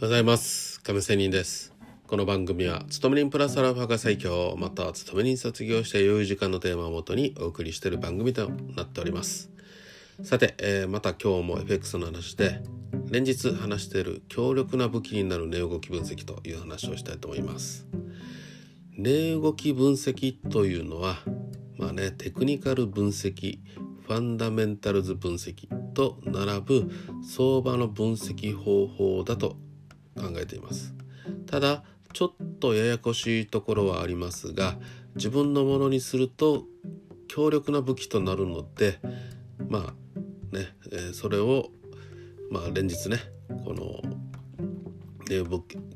ございます。亀仙人です。この番組は勤め人プラスアルファが最強または勤め人卒業して余裕時間のテーマをもとにお送りしている番組となっております。さて、えー、また今日も FX の話で連日話している強力な武器になる値動き分析という話をしたいと思います。値動き分析というのはまあねテクニカル分析ファンダメンタルズ分析と並ぶ相場の分析方法だと考えています。ただちょっとややこしいところはありますが自分のものにすると強力な武器となるのでまあね、えー、それをまあ連日ねこの、ね、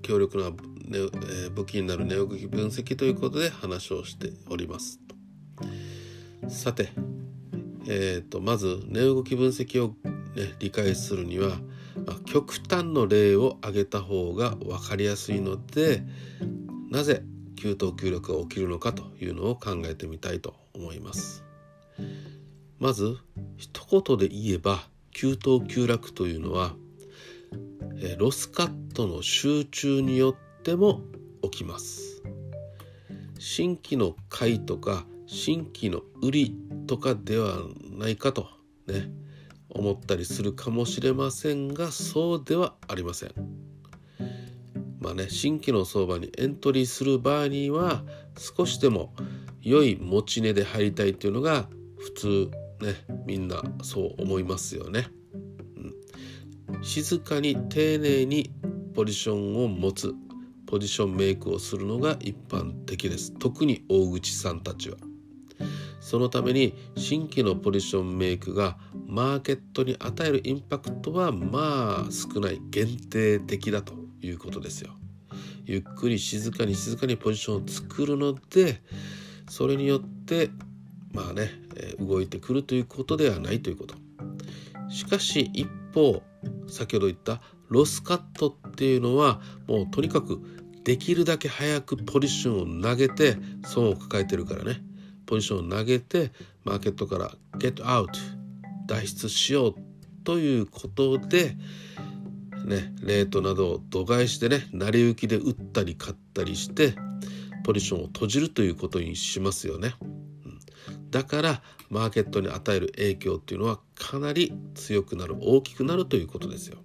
強力な、ねえー、武器になる値動き分析ということで話をしておりますさてえーと、まず値動き分析を、ね、理解するには、極端の例を挙げた方が分かりやすいのでなぜ急騰急落が起きるのかというのを考えてみたいと思います。まず一言で言えば急騰急落というのはロスカットの集中によっても起きます。新規の買いとか新規の売りとかではないかとね思ったりするかもしれませんがそうではありません。まあね新規の相場にエントリーする場合には少しでも良い持ち値で入りたいっていうのが普通ねみんなそう思いますよね。うん、静かに丁寧にポジションを持つポジションメイクをするのが一般的です特に大口さんたちは。そのために新規のポジションメイクがマーケットに与えるインパクトはまあ少ない限定的だということですよ。ゆっくり静かに静かにポジションを作るのでそれによってまあね、動いてくるということではないということ。しかし一方先ほど言ったロスカットっていうのはもうとにかくできるだけ早くポジションを投げて損を抱えてるからねポジションを投げてマーケットからゲットアウト脱出しようということでねレートなどを度外視でね成り行きで打ったり買ったりしてポジションを閉じるということにしますよね。だからマーケットに与える影響っていうのはかなり強くなる大きくなるということですよ。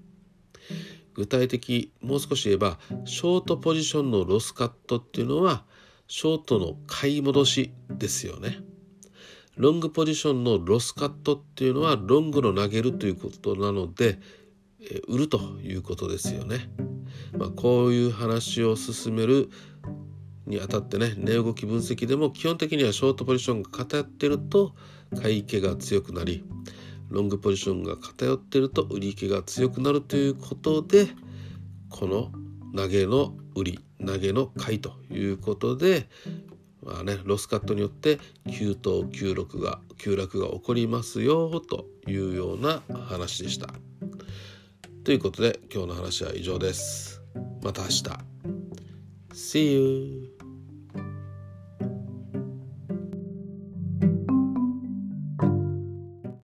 具体的もう少し言えばショートポジションのロスカットっていうのはショートの買い戻しですよね。ロングポジションのロスカットっていうのはロングの投げるということなので、え売るということですよね。まあ、こういう話を進めるにあたってね値動き分析でも基本的にはショートポジションが偏ってると買い気が強くなりロングポジションが偏ってると売り気が強くなるということでこの投げの売り投げの買いということで、まあね、ロスカットによって急騰急落が急落が起こりますよというような話でした。ということで今日の話は以上です。また明日。See you!